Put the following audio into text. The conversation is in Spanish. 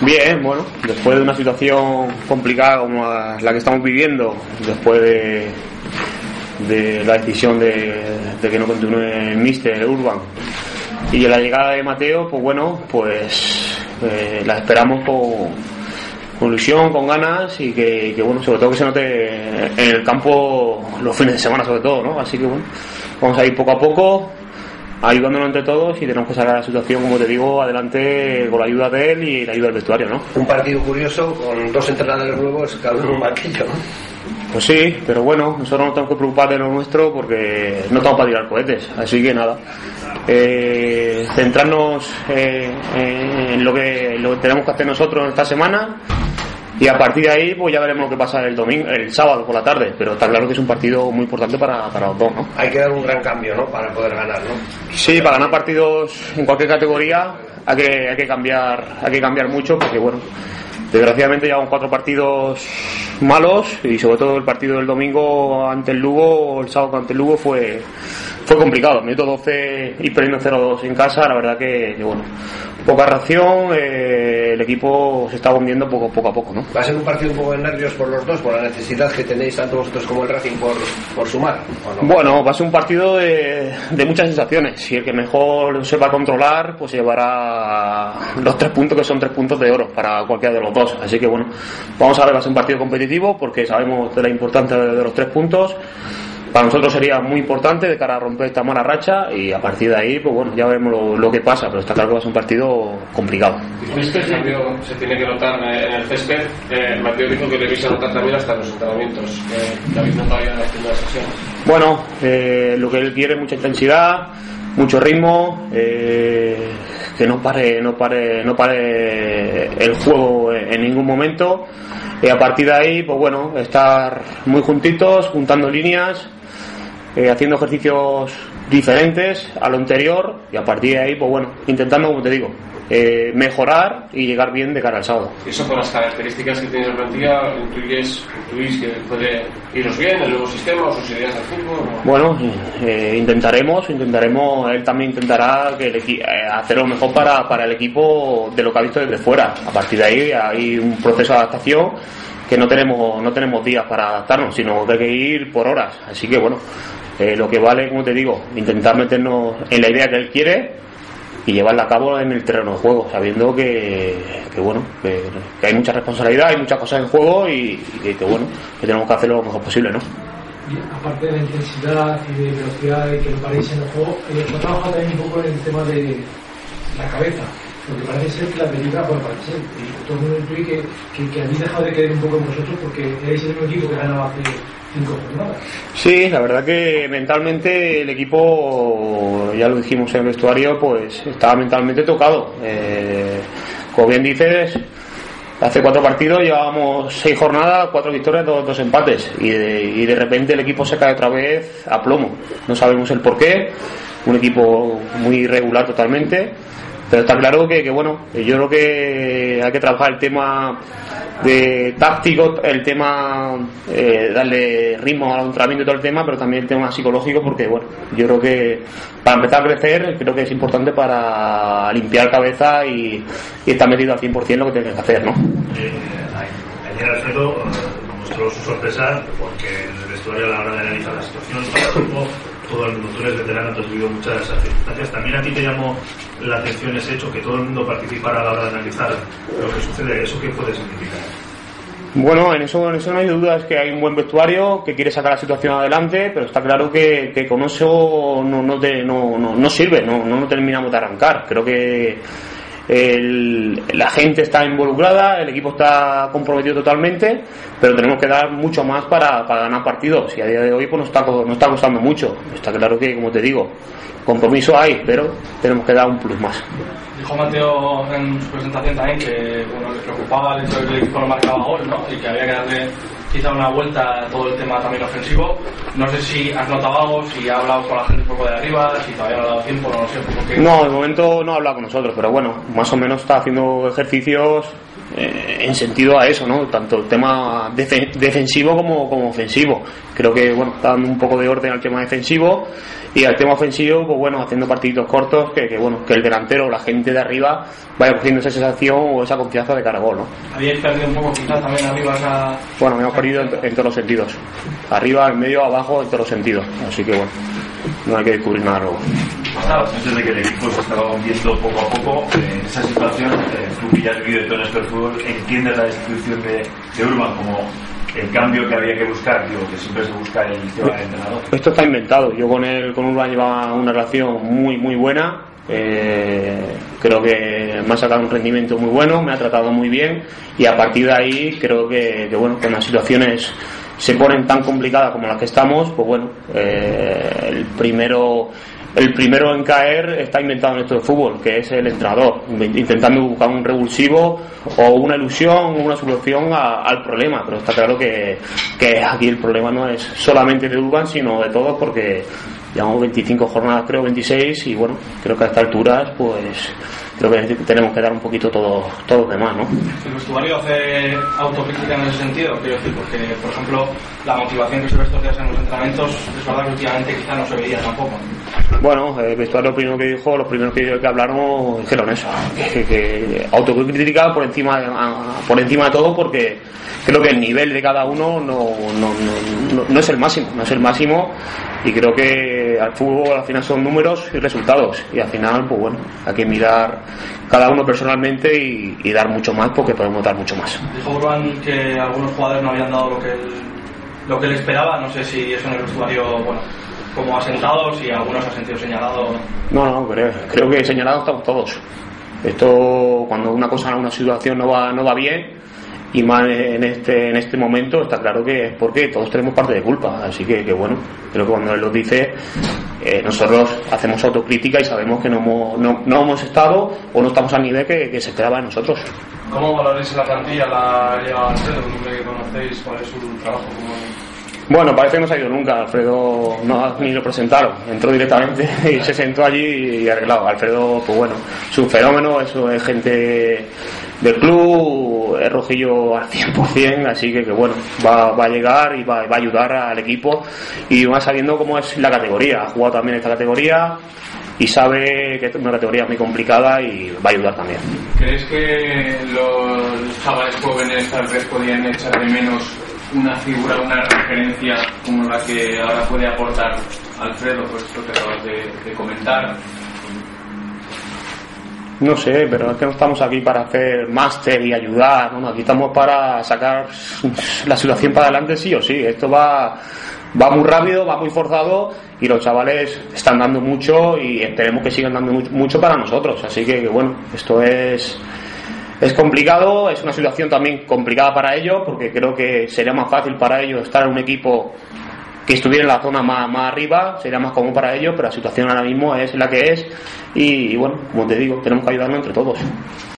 Bien, bueno, después de una situación complicada como la que estamos viviendo, después de, de la decisión de, de que no continúe el Mister Urban y la llegada de Mateo, pues bueno, pues eh, la esperamos con, ilusión, con ganas y que, bueno, sobre todo que se note en el campo los fines de semana sobre todo, ¿no? Así que bueno, vamos a ir poco a poco ayudándonos entre todos y tenemos que sacar la situación, como te digo, adelante con la ayuda de él y la ayuda del vestuario, ¿no? Un partido curioso con dos entrenadores nuevos, cada uno en un banquillo, ¿no? Pues sí, pero bueno, nosotros no tenemos que preocupar de lo nuestro porque no estamos para tirar cohetes, así que nada. Eh, centrarnos eh, en lo que, lo que tenemos que hacer nosotros esta semana y a partir de ahí pues ya veremos lo que pasa el domingo el sábado por la tarde pero está claro que es un partido muy importante para, para los dos ¿no? hay que dar un gran cambio ¿no? para poder ganar ¿no? sí para ganar partidos en cualquier categoría hay que, hay que cambiar hay que cambiar mucho porque bueno desgraciadamente llevamos cuatro partidos malos y sobre todo el partido del domingo ante el Lugo el sábado ante el Lugo fue fue complicado minuto 12 y perdiendo 0-2 en casa la verdad que, que bueno poca reacción, eh, el equipo se está hundiendo poco, poco a poco. ¿no? Va a ser un partido un poco de nervios por los dos, por la necesidad que tenéis tanto vosotros como el Racing por, por sumar. ¿o no? Bueno, va a ser un partido de, de muchas sensaciones. Si el que mejor sepa controlar, pues se llevará los tres puntos, que son tres puntos de oro para cualquiera de los dos. Así que bueno, vamos a ver, va a ser un partido competitivo porque sabemos de la importancia de los tres puntos para nosotros sería muy importante de cara a romper esta mala racha y a partir de ahí, pues bueno, ya veremos lo, lo, que pasa, pero está claro que va a ser un partido complicado. ¿Dices que el cambio se tiene que notar en el césped? Eh, Mateo dijo que le vais a notar también hasta en los entrenamientos. Eh, David no todavía haciendo las sesiones. Bueno, eh, lo que él quiere es mucha intensidad, mucho ritmo, eh, que no pare, no pare, no pare el juego en ningún momento. Y a partir de ahí, pues bueno, estar muy juntitos, juntando líneas, eh, haciendo ejercicios diferentes a lo anterior y a partir de ahí, pues bueno, intentando, como te digo, eh, mejorar y llegar bien de cara al sábado. ¿Y eso por las características que tiene la plantilla, intuyes, intuyes que puede iros bien el nuevo sistema o sus ideas del fútbol? ¿no? Bueno, eh, intentaremos, intentaremos, él también intentará que el eh, hacer lo mejor para, para el equipo de lo que ha visto desde fuera. A partir de ahí hay un proceso de adaptación que no tenemos, no tenemos días para adaptarnos, sino que hay que ir por horas. Así que bueno, eh, lo que vale, como te digo, intentar meternos en la idea que él quiere y llevarla a cabo en el terreno de juego, sabiendo que, bueno, que, hay mucha responsabilidad, hay muchas cosas en juego y, que, bueno, que tenemos que hacerlo lo mejor posible, ¿no? Aparte de la intensidad y de velocidad y que lo paréis en el juego, eh, ¿no trabaja también un poco en el tema de la cabeza? Porque parece ser que la película, bueno, parece ser, y todo el mundo intuye que, que, que habéis dejado de creer un poco en vosotros porque erais el mismo equipo que ganaba hace cinco jornadas. Sí, la verdad que mentalmente el equipo, ya lo dijimos en el vestuario, pues estaba mentalmente tocado. Eh, como bien dices, hace cuatro partidos llevábamos seis jornadas, cuatro victorias, dos, dos empates y de, y de repente el equipo se cae otra vez a plomo. No sabemos el por qué, un equipo muy irregular totalmente. Pero está claro que, que, bueno, yo creo que hay que trabajar el tema de táctico, el tema eh, darle ritmo al entrenamiento y todo el tema, pero también el tema psicológico, porque bueno, yo creo que para empezar a crecer, creo que es importante para limpiar cabeza y, y estar metido al 100% en lo que tienes que hacer, ¿no? Eh, ayer Alfredo eh, mostró su sorpresa porque el vestuario a la hora de analizar la situación, todo, el tú eres veterano, tú has vivido muchas circunstancias. También a ti te llamó la atención ese hecho, que todo el mundo participara a la hora de analizar lo que sucede. ¿Eso qué puede significar? Bueno, en eso, en eso no hay duda, es que hay un buen vestuario que quiere sacar la situación adelante, pero está claro que, que con eso no, no, te- no, no, no sirve, no, no terminamos de arrancar. Creo que el- la gente está involucrada, el equipo está comprometido totalmente, pero tenemos que dar mucho más para, para ganar partidos y a día de hoy pues nos está, nos está costando mucho. Está claro que, como te digo, compromiso hay, pero tenemos que dar un plus más. Dijo Mateo en su presentación también que bueno, le preocupaba el hecho de que el equipo no marcaba gol ¿no? y que había que darle quizá una vuelta a todo el tema también ofensivo. No sé si has notado algo, si ha hablado con la gente un poco de arriba, si todavía no ha dado tiempo, no lo sé. Porque... No, de momento no ha hablado con nosotros, pero bueno, más o menos está haciendo ejercicios eh, en sentido a eso, ¿no? Tanto el tema defe- defensivo como, como ofensivo. Creo que, bueno, está dando un poco de orden al tema defensivo y al tema ofensivo, pues bueno, haciendo partiditos cortos que, que, bueno, que el delantero o la gente de arriba vaya cogiendo esa sensación o esa confianza de cara a gol, ¿no? Habíais perdido un poco quizás también arriba esa... Bueno, hemos perdido en, en todos los sentidos. Arriba, en medio, abajo, en todos los sentidos. Así que bueno, no hay que descubrir nada nuevo. Antes de que el equipo se estaba hundiendo poco a poco, eh, en esa situación, eh, tú que ya has vivido todo en esto del fútbol, ¿entiendes la destitución de, de Urban como el cambio que había que buscar? Digo, que siempre se busca el tema del entrenador. Esto está inventado. Yo con él, con Urban llevaba una relación muy, muy buena. Eh, creo que me ha sacado un rendimiento muy bueno, me ha tratado muy bien y a partir de ahí creo que, que, bueno, con las situaciones se ponen tan complicadas como las que estamos, pues bueno, eh, el primero el primero en caer está inventado en esto de fútbol, que es el entrenador, intentando buscar un revulsivo o una ilusión o una solución a- al problema. Pero está claro que, que aquí el problema no es solamente de Urban, sino de todos, porque llevamos 25 jornadas, creo 26, y bueno, creo que a estas alturas, pues creo que tenemos que dar un poquito todos todos los demás, ¿no? ¿El vestuario hace autocrítica en ese sentido? Quiero decir, porque, por ejemplo, la motivación que se ve estos días en los entrenamientos, es verdad que últimamente quizá no se veía tampoco. Bueno, el vestuario lo primero que dijo, los primeros que, que hablaron dijeron eso, que, que autocrítica por encima de, por encima de todo porque creo que el nivel de cada uno no, no, no, no- no es el máximo, no es el máximo y creo que al fútbol al final son números y resultados y al final pues bueno, hay que mirar cada uno personalmente y, y dar mucho más porque podemos dar mucho más. Dijo Urban que algunos jugadores no habían dado lo que él, lo que él esperaba. No sé si eso en el vestuario, bueno, como asentados y algunos ha sentido señalado. No, no, creo, creo que señalados estamos todos. Esto, cuando una cosa, una situación no va, no va bien, y más en este, en este momento, está claro que es porque todos tenemos parte de culpa. Así que, que bueno, creo que cuando él lo dice, eh, nosotros hacemos autocrítica y sabemos que no hemos, no, no hemos estado o no estamos al nivel que, que se esperaba de nosotros. ¿Cómo valoráis la plantilla la llegada un hombre que conocéis? ¿Cuál es su trabajo como Bueno, parece que no se ha ido nunca. Alfredo no ni lo presentaron. Entró directamente y se sentó allí y arreglado. Alfredo, pues bueno, es un fenómeno, eso es gente del club, es rojillo al 100%, así que, que bueno, va, va a llegar y va, va a ayudar al equipo y va sabiendo cómo es la categoría. Ha jugado también esta categoría y sabe que es una categoría muy complicada y va a ayudar también. ¿Crees que los chavales jóvenes tal vez podían echar de menos una figura, una referencia como la que ahora puede aportar Alfredo, por esto que acabas de, de comentar? No sé, pero es que no estamos aquí para hacer máster y ayudar, ¿no? aquí estamos para sacar la situación para adelante sí o sí. Esto va, va muy rápido, va muy forzado y los chavales están dando mucho y esperemos que sigan dando mucho, para nosotros. Así que bueno, esto es, es complicado, es una situación también complicada para ellos porque creo que sería más fácil para ellos estar en un equipo que estuviera en la zona más, más arriba, sería más cómodo para ellos, pero la situación ahora mismo es la que es y bueno, como te digo, tenemos que ayudarnos entre todos.